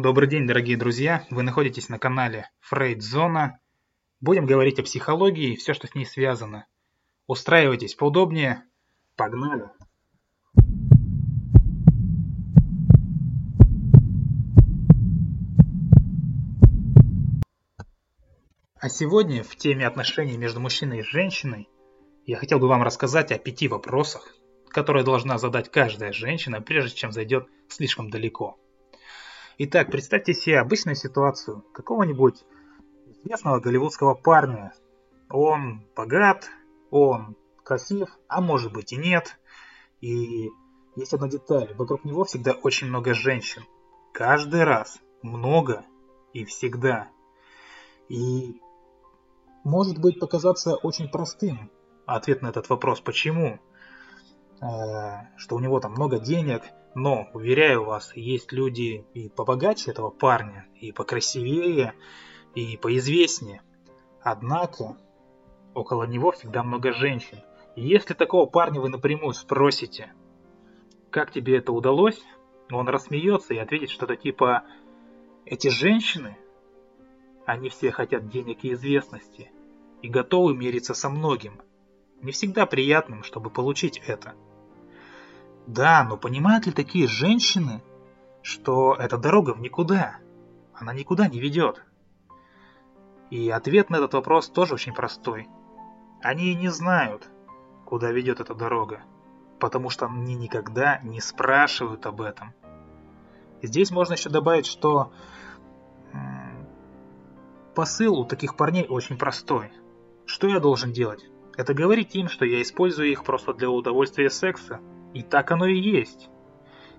Добрый день, дорогие друзья! Вы находитесь на канале Фрейд-зона. Будем говорить о психологии и все, что с ней связано. Устраивайтесь поудобнее. Погнали! А сегодня в теме отношений между мужчиной и женщиной я хотел бы вам рассказать о пяти вопросах, которые должна задать каждая женщина, прежде чем зайдет слишком далеко. Итак, представьте себе обычную ситуацию какого-нибудь известного голливудского парня. Он богат, он красив, а может быть и нет. И есть одна деталь, вокруг него всегда очень много женщин. Каждый раз много и всегда. И может быть показаться очень простым ответ на этот вопрос, почему? Э, что у него там много денег, но, уверяю вас, есть люди и побогаче этого парня, и покрасивее, и поизвестнее. Однако, около него всегда много женщин. И если такого парня вы напрямую спросите, как тебе это удалось, он рассмеется и ответит что-то типа «Эти женщины, они все хотят денег и известности, и готовы мириться со многим, не всегда приятным, чтобы получить это». Да, но понимают ли такие женщины, что эта дорога в никуда? Она никуда не ведет. И ответ на этот вопрос тоже очень простой. Они не знают, куда ведет эта дорога, потому что они никогда не спрашивают об этом. Здесь можно еще добавить, что посыл у таких парней очень простой. Что я должен делать? Это говорить им, что я использую их просто для удовольствия секса, и так оно и есть.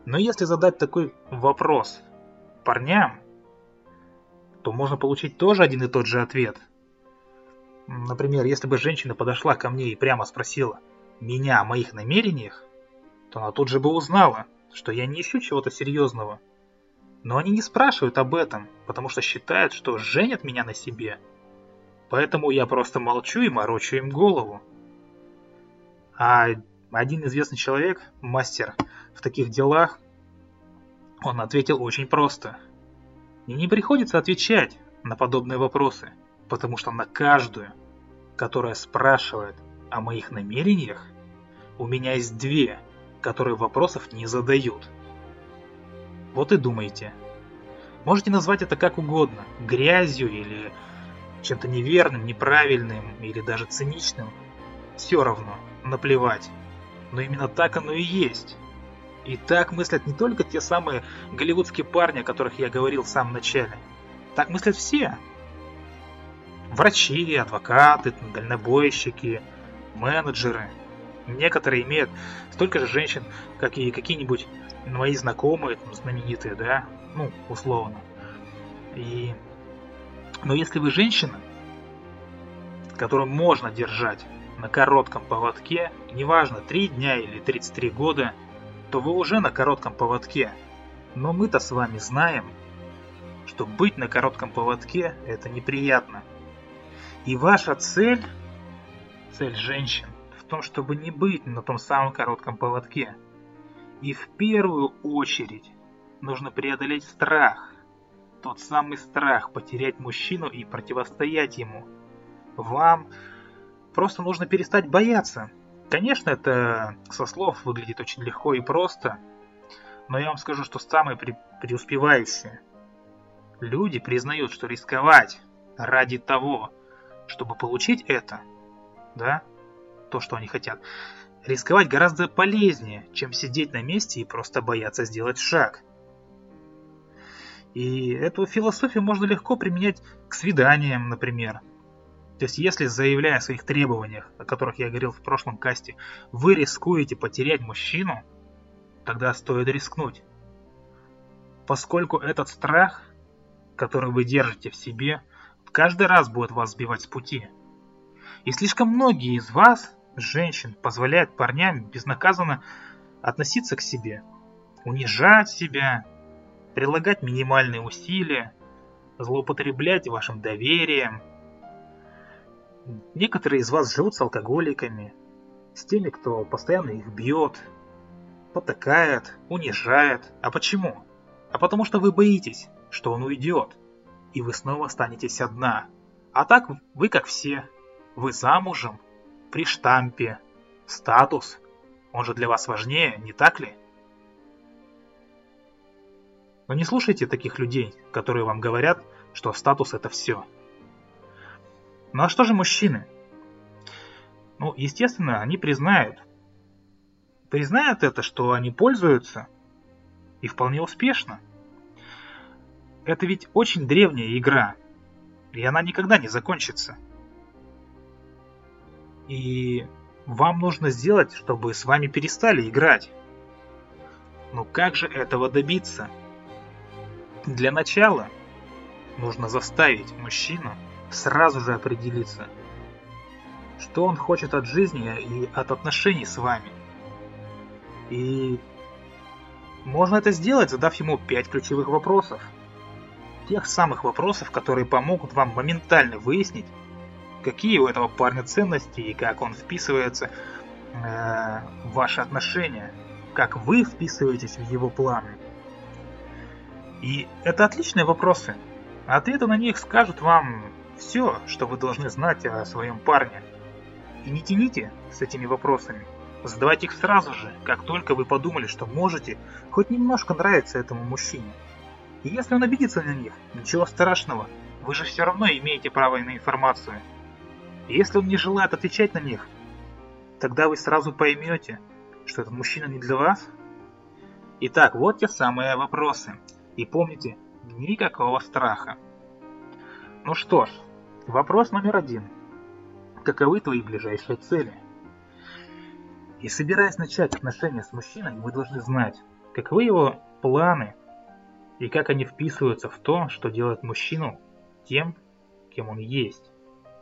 Но если задать такой вопрос парням, то можно получить тоже один и тот же ответ. Например, если бы женщина подошла ко мне и прямо спросила меня о моих намерениях, то она тут же бы узнала, что я не ищу чего-то серьезного. Но они не спрашивают об этом, потому что считают, что женят меня на себе. Поэтому я просто молчу и морочу им голову. А один известный человек, мастер в таких делах, он ответил очень просто. Мне не приходится отвечать на подобные вопросы, потому что на каждую, которая спрашивает о моих намерениях, у меня есть две, которые вопросов не задают. Вот и думайте. Можете назвать это как угодно, грязью или чем-то неверным, неправильным или даже циничным. Все равно, наплевать. Но именно так оно и есть. И так мыслят не только те самые голливудские парни, о которых я говорил в самом начале. Так мыслят все. Врачи, адвокаты, дальнобойщики, менеджеры. Некоторые имеют столько же женщин, как и какие-нибудь мои знакомые, там, знаменитые, да, ну, условно. И... Но если вы женщина, которую можно держать на коротком поводке, неважно 3 дня или 33 года, то вы уже на коротком поводке. Но мы-то с вами знаем, что быть на коротком поводке – это неприятно. И ваша цель, цель женщин, в том, чтобы не быть на том самом коротком поводке. И в первую очередь нужно преодолеть страх. Тот самый страх потерять мужчину и противостоять ему. Вам Просто нужно перестать бояться. Конечно, это со слов выглядит очень легко и просто, но я вам скажу, что самые пре преуспевающие люди признают, что рисковать ради того, чтобы получить это, да, то, что они хотят, рисковать гораздо полезнее, чем сидеть на месте и просто бояться сделать шаг. И эту философию можно легко применять к свиданиям, например, то есть, если заявляя о своих требованиях, о которых я говорил в прошлом касте, вы рискуете потерять мужчину, тогда стоит рискнуть. Поскольку этот страх, который вы держите в себе, каждый раз будет вас сбивать с пути. И слишком многие из вас, женщин, позволяют парням безнаказанно относиться к себе, унижать себя, прилагать минимальные усилия, злоупотреблять вашим доверием, Некоторые из вас живут с алкоголиками, с теми, кто постоянно их бьет, потакает, унижает. А почему? А потому что вы боитесь, что он уйдет, и вы снова останетесь одна. А так вы как все. Вы замужем, при штампе, статус. Он же для вас важнее, не так ли? Но не слушайте таких людей, которые вам говорят, что статус это все. Ну а что же мужчины? Ну, естественно, они признают. Признают это, что они пользуются, и вполне успешно. Это ведь очень древняя игра, и она никогда не закончится. И вам нужно сделать, чтобы с вами перестали играть. Но как же этого добиться? Для начала нужно заставить мужчину сразу же определиться, что он хочет от жизни и от отношений с вами. И можно это сделать, задав ему 5 ключевых вопросов. Тех самых вопросов, которые помогут вам моментально выяснить, какие у этого парня ценности и как он вписывается э, в ваши отношения, как вы вписываетесь в его планы. И это отличные вопросы. Ответы на них скажут вам все, что вы должны знать о своем парне. И не тяните с этими вопросами. Задавайте их сразу же, как только вы подумали, что можете хоть немножко нравиться этому мужчине. И если он обидится на них, ничего страшного, вы же все равно имеете право на информацию. И если он не желает отвечать на них, тогда вы сразу поймете, что этот мужчина не для вас. Итак, вот те самые вопросы. И помните, никакого страха. Ну что ж, вопрос номер один. Каковы твои ближайшие цели? И собираясь начать отношения с мужчиной, вы должны знать, каковы его планы и как они вписываются в то, что делает мужчину тем, кем он есть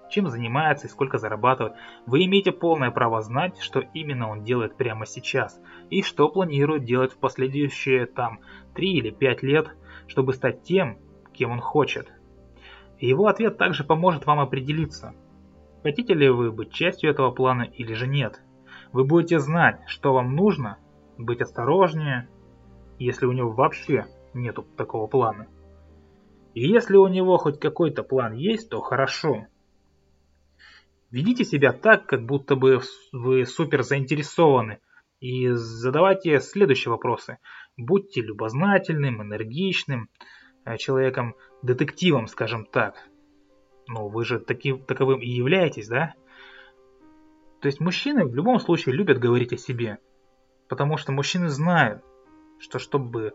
чем занимается и сколько зарабатывает. Вы имеете полное право знать, что именно он делает прямо сейчас и что планирует делать в последующие там 3 или 5 лет, чтобы стать тем, кем он хочет. Его ответ также поможет вам определиться, хотите ли вы быть частью этого плана или же нет. Вы будете знать, что вам нужно, быть осторожнее, если у него вообще нету такого плана. И если у него хоть какой-то план есть, то хорошо. Ведите себя так, как будто бы вы супер заинтересованы. И задавайте следующие вопросы. Будьте любознательным, энергичным э, человеком, детективом, скажем так. Ну, вы же таки, таковым и являетесь, да? То есть мужчины в любом случае любят говорить о себе. Потому что мужчины знают, что чтобы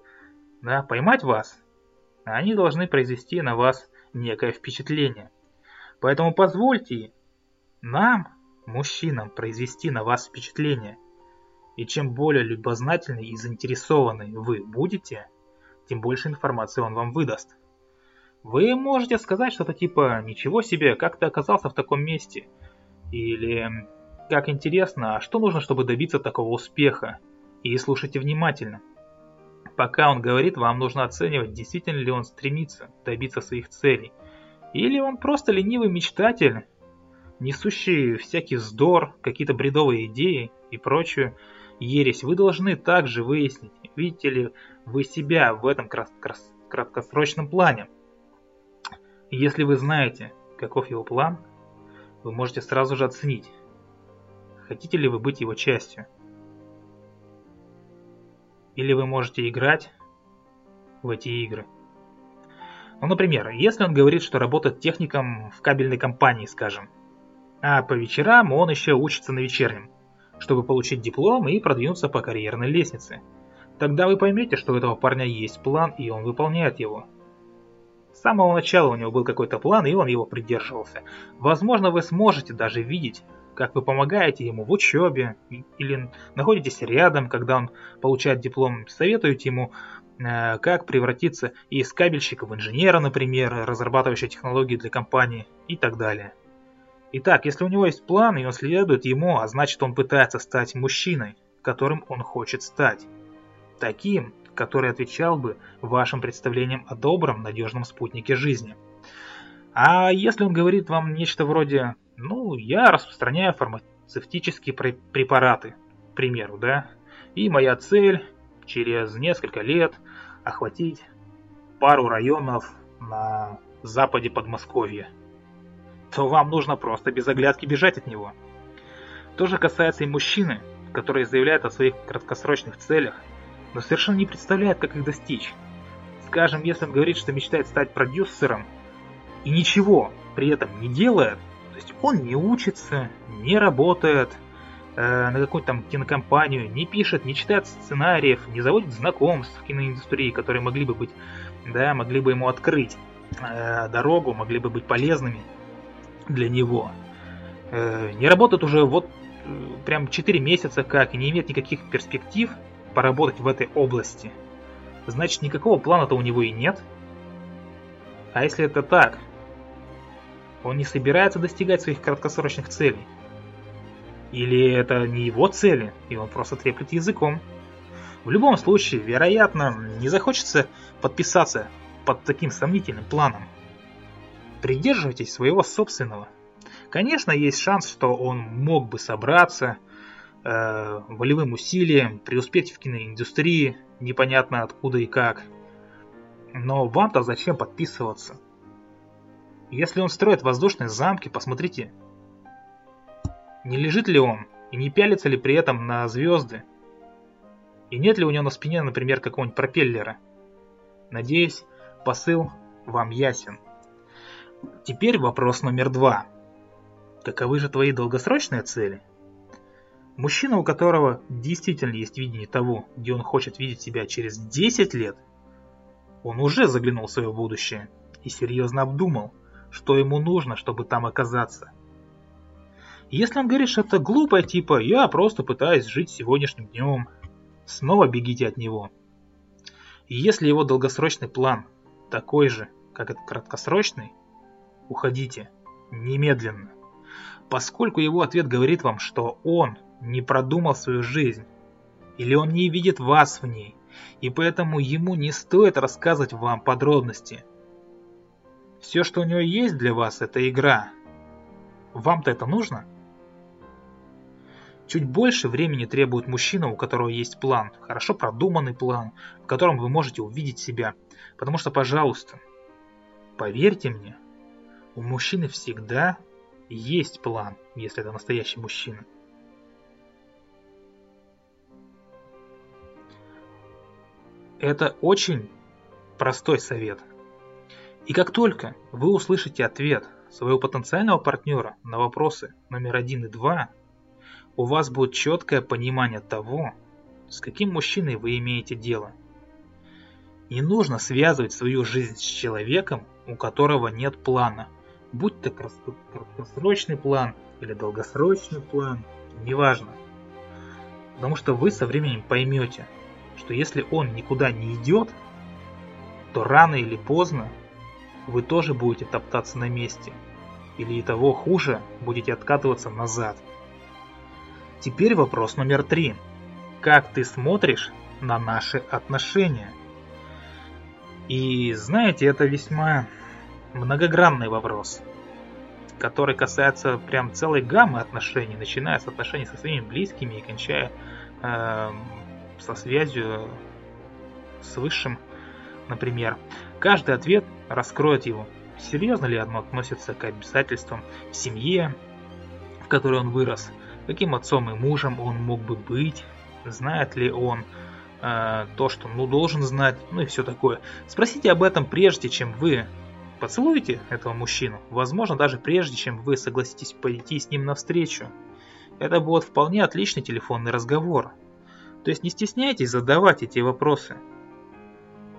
да, поймать вас, они должны произвести на вас некое впечатление. Поэтому позвольте нам, мужчинам, произвести на вас впечатление. И чем более любознательный и заинтересованный вы будете, тем больше информации он вам выдаст. Вы можете сказать что-то типа «Ничего себе, как ты оказался в таком месте?» Или «Как интересно, а что нужно, чтобы добиться такого успеха?» И слушайте внимательно. Пока он говорит, вам нужно оценивать, действительно ли он стремится добиться своих целей. Или он просто ленивый мечтатель, несущие всякий вздор, какие-то бредовые идеи и прочую ересь, вы должны также выяснить, видите ли вы себя в этом краткосрочном плане. Если вы знаете, каков его план, вы можете сразу же оценить, хотите ли вы быть его частью. Или вы можете играть в эти игры. Ну, например, если он говорит, что работает техником в кабельной компании, скажем, а по вечерам он еще учится на вечернем, чтобы получить диплом и продвинуться по карьерной лестнице. Тогда вы поймете, что у этого парня есть план, и он выполняет его. С самого начала у него был какой-то план, и он его придерживался. Возможно, вы сможете даже видеть, как вы помогаете ему в учебе, или находитесь рядом, когда он получает диплом, советуете ему, э, как превратиться из кабельщика в инженера, например, разрабатывающего технологии для компании и так далее. Итак, если у него есть план, и он следует ему, а значит он пытается стать мужчиной, которым он хочет стать. Таким, который отвечал бы вашим представлениям о добром, надежном спутнике жизни. А если он говорит вам нечто вроде, ну, я распространяю фармацевтические препараты, к примеру, да, и моя цель через несколько лет охватить пару районов на западе Подмосковья, то вам нужно просто без оглядки бежать от него. То же касается и мужчины, который заявляет о своих краткосрочных целях, но совершенно не представляет, как их достичь. Скажем, если он говорит, что мечтает стать продюсером, и ничего при этом не делает, то есть он не учится, не работает э, на какую-то там кинокомпанию, не пишет, не читает сценариев, не заводит знакомств в киноиндустрии, которые могли бы быть, да, могли бы ему открыть э, дорогу, могли бы быть полезными для него. Э, не работает уже вот э, прям 4 месяца как и не имеет никаких перспектив поработать в этой области. Значит, никакого плана-то у него и нет. А если это так, он не собирается достигать своих краткосрочных целей. Или это не его цели, и он просто треплет языком. В любом случае, вероятно, не захочется подписаться под таким сомнительным планом. Придерживайтесь своего собственного. Конечно, есть шанс, что он мог бы собраться, э, волевым усилием, преуспеть в киноиндустрии, непонятно откуда и как. Но вам-то зачем подписываться? Если он строит воздушные замки, посмотрите, не лежит ли он и не пялится ли при этом на звезды, и нет ли у него на спине, например, какого-нибудь пропеллера. Надеюсь, посыл вам ясен. Теперь вопрос номер два. Каковы же твои долгосрочные цели? Мужчина, у которого действительно есть видение того, где он хочет видеть себя через 10 лет, он уже заглянул в свое будущее и серьезно обдумал, что ему нужно, чтобы там оказаться. Если он говорит что-то глупое, типа «я просто пытаюсь жить сегодняшним днем», снова бегите от него. И если его долгосрочный план такой же, как этот краткосрочный, уходите немедленно. Поскольку его ответ говорит вам, что он не продумал свою жизнь, или он не видит вас в ней, и поэтому ему не стоит рассказывать вам подробности – все, что у него есть для вас, это игра. Вам-то это нужно? Чуть больше времени требует мужчина, у которого есть план, хорошо продуманный план, в котором вы можете увидеть себя. Потому что, пожалуйста, поверьте мне, у мужчины всегда есть план, если это настоящий мужчина. Это очень простой совет – и как только вы услышите ответ своего потенциального партнера на вопросы номер один и два, у вас будет четкое понимание того, с каким мужчиной вы имеете дело. Не нужно связывать свою жизнь с человеком, у которого нет плана, будь то краткосрочный план или долгосрочный план, неважно. Потому что вы со временем поймете, что если он никуда не идет, то рано или поздно вы тоже будете топтаться на месте. Или и того хуже, будете откатываться назад. Теперь вопрос номер три. Как ты смотришь на наши отношения? И знаете, это весьма многогранный вопрос, который касается прям целой гаммы отношений, начиная с отношений со своими близкими и кончая э, со связью с высшим, например. Каждый ответ раскроет его. Серьезно ли оно относится к обязательствам в семье, в которой он вырос, каким отцом и мужем он мог бы быть, знает ли он э, то, что ну, должен знать, ну и все такое. Спросите об этом прежде, чем вы поцелуете этого мужчину, возможно даже прежде, чем вы согласитесь пойти с ним навстречу. Это будет вполне отличный телефонный разговор. То есть не стесняйтесь задавать эти вопросы.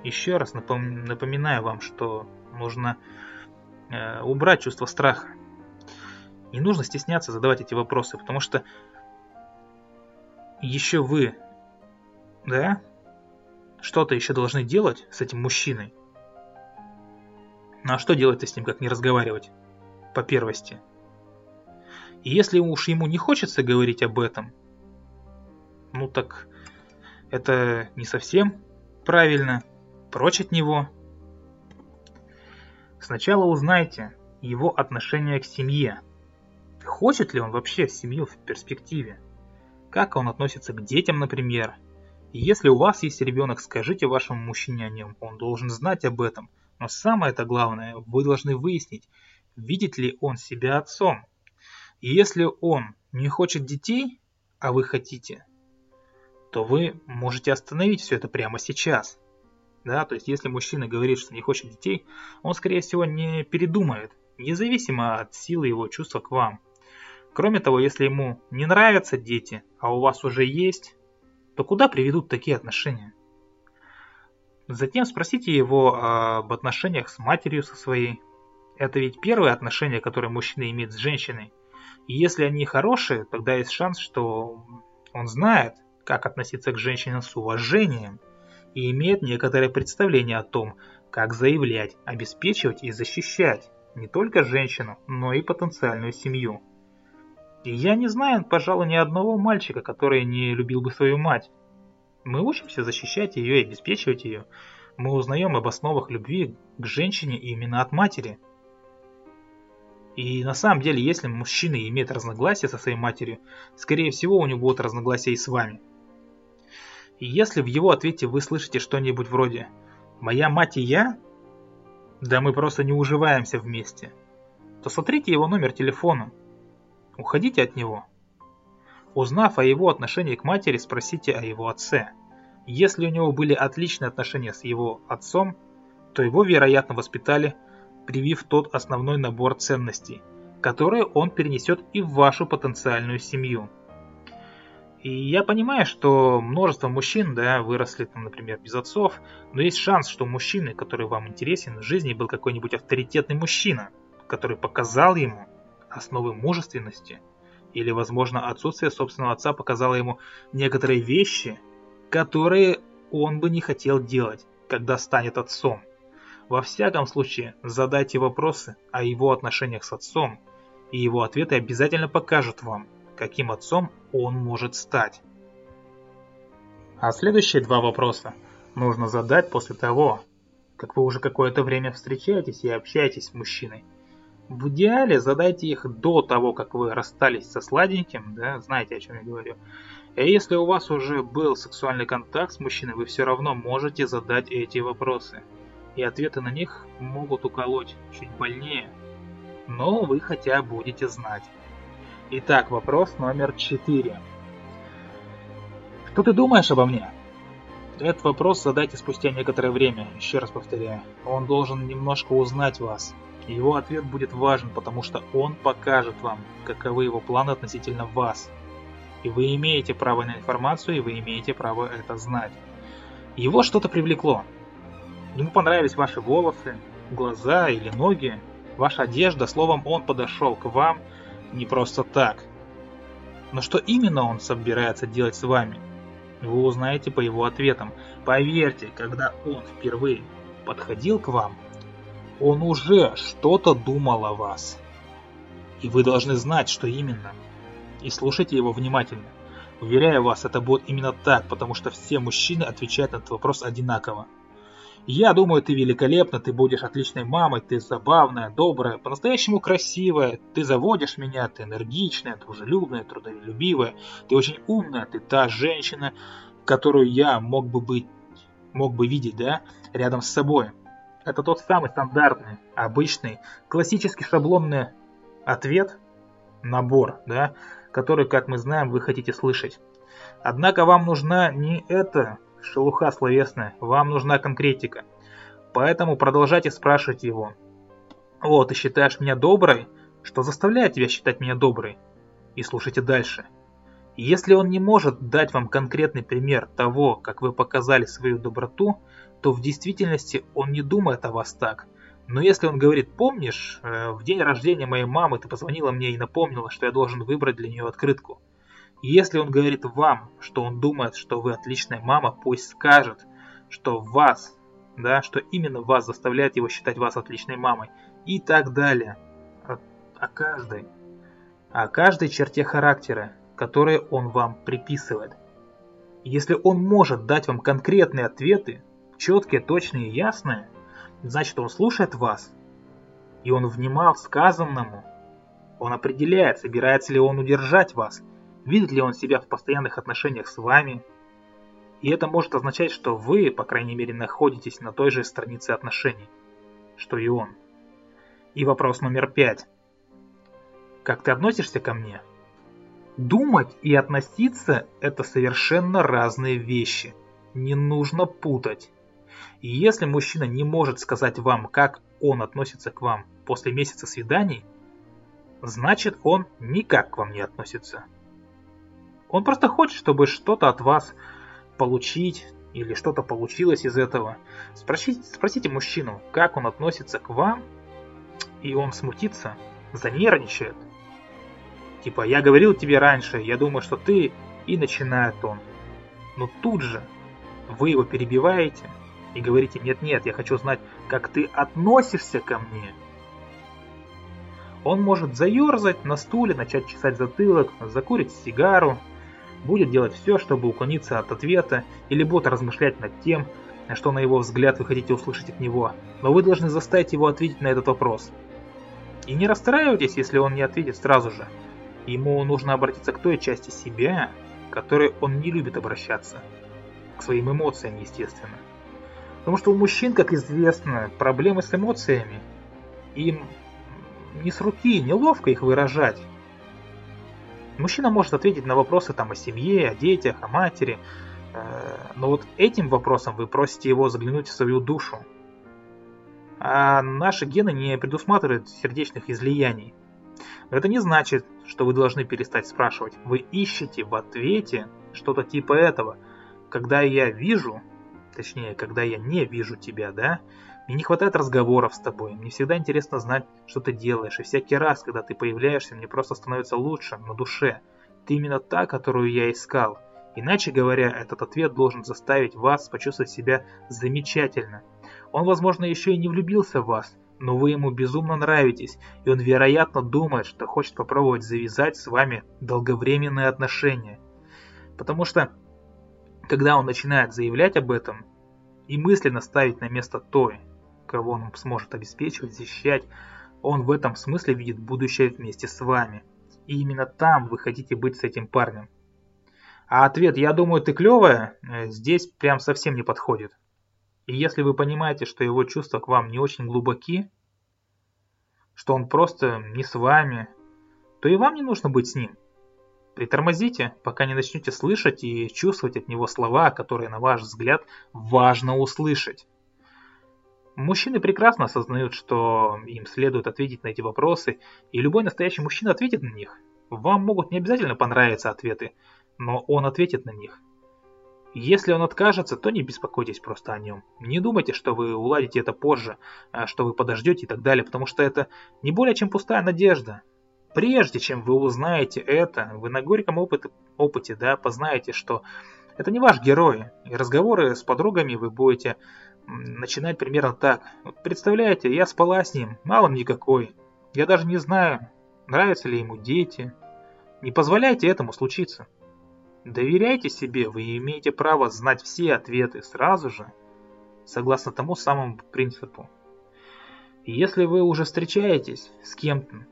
Еще раз напом напоминаю вам, что нужно э, убрать чувство страха. Не нужно стесняться задавать эти вопросы, потому что еще вы, да, что-то еще должны делать с этим мужчиной. Ну а что делать-то с ним, как не разговаривать? По первости. И если уж ему не хочется говорить об этом, ну так это не совсем правильно прочь от него. Сначала узнайте его отношение к семье. Хочет ли он вообще семью в перспективе? Как он относится к детям, например? Если у вас есть ребенок, скажите вашему мужчине о нем, он должен знать об этом. Но самое это главное, вы должны выяснить, видит ли он себя отцом. И если он не хочет детей, а вы хотите, то вы можете остановить все это прямо сейчас. Да, то есть если мужчина говорит, что не хочет детей, он скорее всего не передумает, независимо от силы его чувства к вам. Кроме того, если ему не нравятся дети, а у вас уже есть, то куда приведут такие отношения? Затем спросите его об отношениях с матерью со своей. Это ведь первые отношения, которые мужчина имеет с женщиной. И если они хорошие, тогда есть шанс, что он знает, как относиться к женщине с уважением и имеет некоторое представление о том, как заявлять, обеспечивать и защищать не только женщину, но и потенциальную семью. И я не знаю, пожалуй, ни одного мальчика, который не любил бы свою мать. Мы учимся защищать ее и обеспечивать ее. Мы узнаем об основах любви к женщине именно от матери. И на самом деле, если мужчина имеет разногласия со своей матерью, скорее всего у него будут разногласия и с вами. И если в его ответе вы слышите что-нибудь вроде «Моя мать и я?» Да мы просто не уживаемся вместе. То смотрите его номер телефона. Уходите от него. Узнав о его отношении к матери, спросите о его отце. Если у него были отличные отношения с его отцом, то его, вероятно, воспитали, привив тот основной набор ценностей, которые он перенесет и в вашу потенциальную семью. И я понимаю, что множество мужчин, да, выросли там, например, без отцов, но есть шанс, что мужчины, который вам интересен в жизни, был какой-нибудь авторитетный мужчина, который показал ему основы мужественности, или, возможно, отсутствие собственного отца показало ему некоторые вещи, которые он бы не хотел делать, когда станет отцом. Во всяком случае, задайте вопросы о его отношениях с отцом, и его ответы обязательно покажут вам, каким отцом он может стать. А следующие два вопроса нужно задать после того, как вы уже какое-то время встречаетесь и общаетесь с мужчиной. В идеале задайте их до того, как вы расстались со сладеньким, да, знаете, о чем я говорю. И если у вас уже был сексуальный контакт с мужчиной, вы все равно можете задать эти вопросы. И ответы на них могут уколоть чуть больнее, но вы хотя будете знать. Итак, вопрос номер четыре. Что ты думаешь обо мне? Этот вопрос задайте спустя некоторое время, еще раз повторяю. Он должен немножко узнать вас. Его ответ будет важен, потому что он покажет вам, каковы его планы относительно вас. И вы имеете право на информацию, и вы имеете право это знать. Его что-то привлекло. Ему понравились ваши волосы, глаза или ноги, ваша одежда, словом, он подошел к вам – не просто так. Но что именно он собирается делать с вами, вы узнаете по его ответам. Поверьте, когда он впервые подходил к вам, он уже что-то думал о вас. И вы должны знать, что именно. И слушайте его внимательно. Уверяю вас, это будет именно так, потому что все мужчины отвечают на этот вопрос одинаково. Я думаю, ты великолепна, ты будешь отличной мамой, ты забавная, добрая, по-настоящему красивая, ты заводишь меня, ты энергичная, дружелюбная, трудолюбивая, ты очень умная, ты та женщина, которую я мог бы быть, мог бы видеть, да, рядом с собой. Это тот самый стандартный, обычный, классический шаблонный ответ, набор, да, который, как мы знаем, вы хотите слышать. Однако вам нужна не эта шелуха словесная, вам нужна конкретика. Поэтому продолжайте спрашивать его. «О, ты считаешь меня доброй? Что заставляет тебя считать меня доброй?» И слушайте дальше. Если он не может дать вам конкретный пример того, как вы показали свою доброту, то в действительности он не думает о вас так. Но если он говорит, помнишь, э, в день рождения моей мамы ты позвонила мне и напомнила, что я должен выбрать для нее открытку – если он говорит вам, что он думает, что вы отличная мама, пусть скажет, что вас, да, что именно вас заставляет его считать вас отличной мамой и так далее. О, о каждой, о каждой черте характера, которые он вам приписывает. Если он может дать вам конкретные ответы, четкие, точные и ясные, значит он слушает вас, и он внимал сказанному. Он определяет, собирается ли он удержать вас – видит ли он себя в постоянных отношениях с вами. И это может означать, что вы, по крайней мере, находитесь на той же странице отношений, что и он. И вопрос номер пять. Как ты относишься ко мне? Думать и относиться – это совершенно разные вещи. Не нужно путать. И если мужчина не может сказать вам, как он относится к вам после месяца свиданий, значит он никак к вам не относится. Он просто хочет, чтобы что-то от вас получить или что-то получилось из этого. Спросите, спросите мужчину, как он относится к вам, и он смутится, занервничает. Типа, я говорил тебе раньше, я думаю, что ты... И начинает он. Но тут же вы его перебиваете и говорите, нет-нет, я хочу знать, как ты относишься ко мне. Он может заерзать на стуле, начать чесать затылок, закурить сигару, будет делать все, чтобы уклониться от ответа, или будет размышлять над тем, что на его взгляд вы хотите услышать от него, но вы должны заставить его ответить на этот вопрос. И не расстраивайтесь, если он не ответит сразу же. Ему нужно обратиться к той части себя, к которой он не любит обращаться. К своим эмоциям, естественно. Потому что у мужчин, как известно, проблемы с эмоциями. Им не с руки, неловко их выражать. Мужчина может ответить на вопросы там о семье, о детях, о матери, э, но вот этим вопросом вы просите его заглянуть в свою душу. А наши гены не предусматривают сердечных излияний. Это не значит, что вы должны перестать спрашивать. Вы ищете в ответе что-то типа этого. Когда я вижу, точнее, когда я не вижу тебя, да, мне не хватает разговоров с тобой, мне всегда интересно знать, что ты делаешь, и всякий раз, когда ты появляешься, мне просто становится лучше на душе. Ты именно та, которую я искал. Иначе говоря, этот ответ должен заставить вас почувствовать себя замечательно. Он, возможно, еще и не влюбился в вас, но вы ему безумно нравитесь, и он, вероятно, думает, что хочет попробовать завязать с вами долговременные отношения. Потому что, когда он начинает заявлять об этом и мысленно ставить на место той, кого он сможет обеспечивать, защищать, он в этом смысле видит будущее вместе с вами. И именно там вы хотите быть с этим парнем. А ответ «я думаю, ты клевая» э, здесь прям совсем не подходит. И если вы понимаете, что его чувства к вам не очень глубоки, что он просто не с вами, то и вам не нужно быть с ним. Притормозите, пока не начнете слышать и чувствовать от него слова, которые, на ваш взгляд, важно услышать. Мужчины прекрасно осознают, что им следует ответить на эти вопросы, и любой настоящий мужчина ответит на них. Вам могут не обязательно понравиться ответы, но он ответит на них. Если он откажется, то не беспокойтесь просто о нем. Не думайте, что вы уладите это позже, а что вы подождете и так далее, потому что это не более чем пустая надежда. Прежде чем вы узнаете это, вы на горьком опыте, опыте да, познаете, что это не ваш герой. И разговоры с подругами вы будете начинать примерно так. Вот представляете, я спала с ним, мало он никакой. Я даже не знаю, нравятся ли ему дети. Не позволяйте этому случиться. Доверяйте себе, вы имеете право знать все ответы сразу же, согласно тому самому принципу. Если вы уже встречаетесь с кем-то,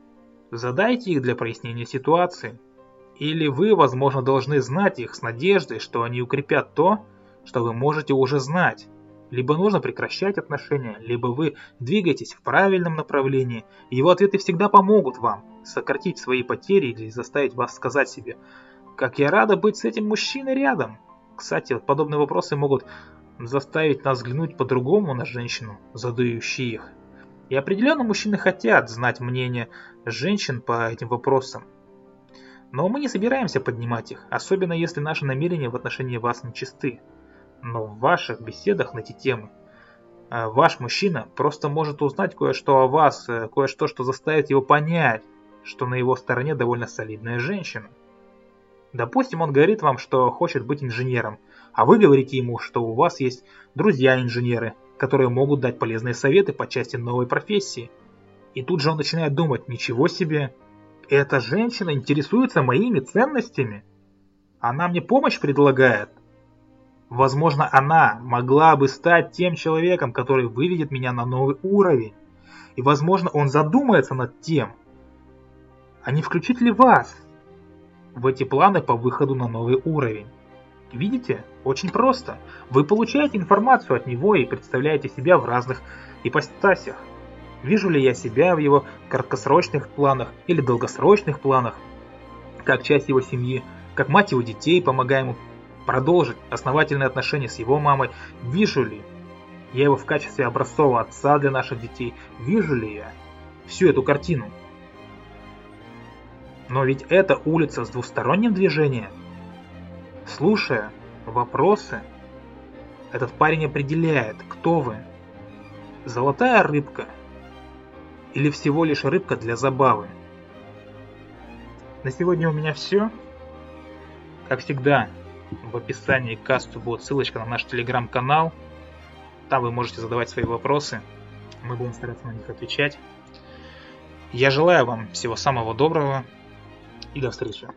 задайте их для прояснения ситуации. Или вы, возможно, должны знать их с надеждой, что они укрепят то, что вы можете уже знать. Либо нужно прекращать отношения, либо вы двигаетесь в правильном направлении, его ответы всегда помогут вам сократить свои потери или заставить вас сказать себе «Как я рада быть с этим мужчиной рядом!» Кстати, подобные вопросы могут заставить нас взглянуть по-другому на женщину, задающую их. И определенно мужчины хотят знать мнение женщин по этим вопросам. Но мы не собираемся поднимать их, особенно если наши намерения в отношении вас нечисты. Но в ваших беседах на эти темы э, ваш мужчина просто может узнать кое-что о вас, э, кое-что, что заставит его понять, что на его стороне довольно солидная женщина. Допустим, он говорит вам, что хочет быть инженером, а вы говорите ему, что у вас есть друзья-инженеры, которые могут дать полезные советы по части новой профессии. И тут же он начинает думать, ничего себе, эта женщина интересуется моими ценностями. Она мне помощь предлагает. Возможно, она могла бы стать тем человеком, который выведет меня на новый уровень. И, возможно, он задумается над тем, а не включить ли вас в эти планы по выходу на новый уровень. Видите? Очень просто. Вы получаете информацию от него и представляете себя в разных ипостасях. Вижу ли я себя в его краткосрочных планах или долгосрочных планах, как часть его семьи, как мать его детей, помогая ему продолжить основательные отношения с его мамой, вижу ли я его в качестве образцового отца для наших детей, вижу ли я всю эту картину. Но ведь это улица с двусторонним движением. Слушая вопросы, этот парень определяет, кто вы. Золотая рыбка или всего лишь рыбка для забавы. На сегодня у меня все. Как всегда, в описании к касту будет ссылочка на наш телеграм-канал. Там вы можете задавать свои вопросы. Мы будем стараться на них отвечать. Я желаю вам всего самого доброго и до встречи.